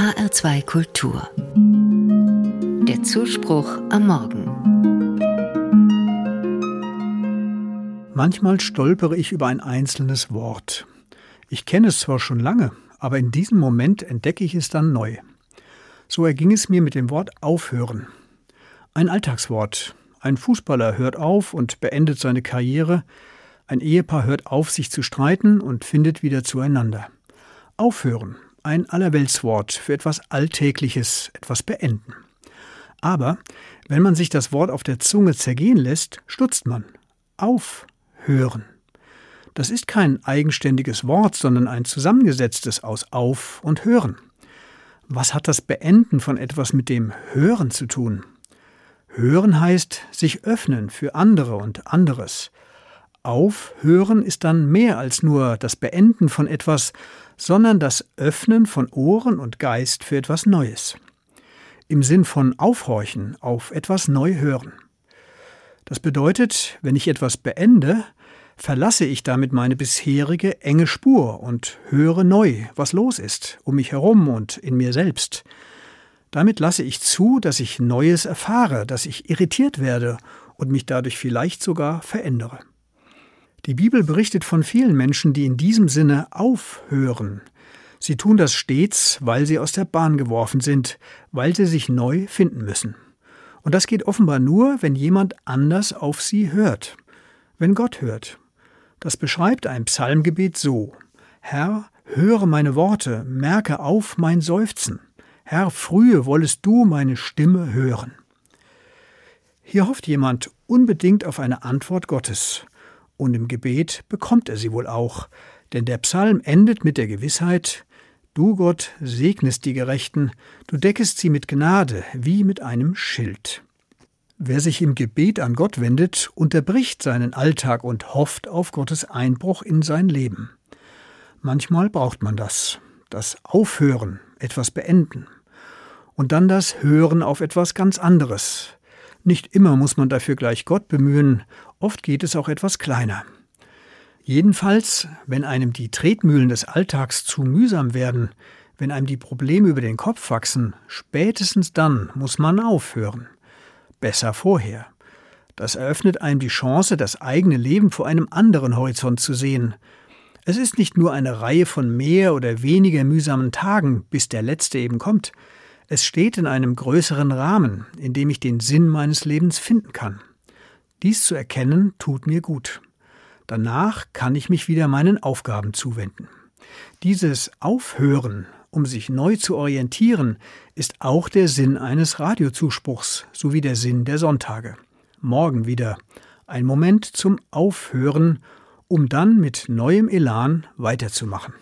HR2 Kultur. Der Zuspruch am Morgen. Manchmal stolpere ich über ein einzelnes Wort. Ich kenne es zwar schon lange, aber in diesem Moment entdecke ich es dann neu. So erging es mir mit dem Wort aufhören. Ein Alltagswort. Ein Fußballer hört auf und beendet seine Karriere. Ein Ehepaar hört auf, sich zu streiten und findet wieder zueinander. Aufhören ein Allerweltswort für etwas Alltägliches, etwas beenden. Aber wenn man sich das Wort auf der Zunge zergehen lässt, stutzt man. Aufhören. Das ist kein eigenständiges Wort, sondern ein zusammengesetztes aus auf und hören. Was hat das Beenden von etwas mit dem Hören zu tun? Hören heißt sich öffnen für andere und anderes. Aufhören ist dann mehr als nur das Beenden von etwas, sondern das Öffnen von Ohren und Geist für etwas Neues. Im Sinn von aufhorchen, auf etwas neu hören. Das bedeutet, wenn ich etwas beende, verlasse ich damit meine bisherige enge Spur und höre neu, was los ist, um mich herum und in mir selbst. Damit lasse ich zu, dass ich Neues erfahre, dass ich irritiert werde und mich dadurch vielleicht sogar verändere. Die Bibel berichtet von vielen Menschen, die in diesem Sinne aufhören. Sie tun das stets, weil sie aus der Bahn geworfen sind, weil sie sich neu finden müssen. Und das geht offenbar nur, wenn jemand anders auf sie hört, wenn Gott hört. Das beschreibt ein Psalmgebet so Herr, höre meine Worte, merke auf mein Seufzen. Herr, frühe wollest du meine Stimme hören. Hier hofft jemand unbedingt auf eine Antwort Gottes, und im Gebet bekommt er sie wohl auch, denn der Psalm endet mit der Gewissheit, Du Gott segnest die Gerechten, du deckest sie mit Gnade wie mit einem Schild. Wer sich im Gebet an Gott wendet, unterbricht seinen Alltag und hofft auf Gottes Einbruch in sein Leben. Manchmal braucht man das, das Aufhören, etwas beenden. Und dann das Hören auf etwas ganz anderes, nicht immer muss man dafür gleich Gott bemühen, oft geht es auch etwas kleiner. Jedenfalls, wenn einem die Tretmühlen des Alltags zu mühsam werden, wenn einem die Probleme über den Kopf wachsen, spätestens dann muss man aufhören. Besser vorher. Das eröffnet einem die Chance, das eigene Leben vor einem anderen Horizont zu sehen. Es ist nicht nur eine Reihe von mehr oder weniger mühsamen Tagen, bis der letzte eben kommt. Es steht in einem größeren Rahmen, in dem ich den Sinn meines Lebens finden kann. Dies zu erkennen tut mir gut. Danach kann ich mich wieder meinen Aufgaben zuwenden. Dieses Aufhören, um sich neu zu orientieren, ist auch der Sinn eines Radiozuspruchs sowie der Sinn der Sonntage. Morgen wieder ein Moment zum Aufhören, um dann mit neuem Elan weiterzumachen.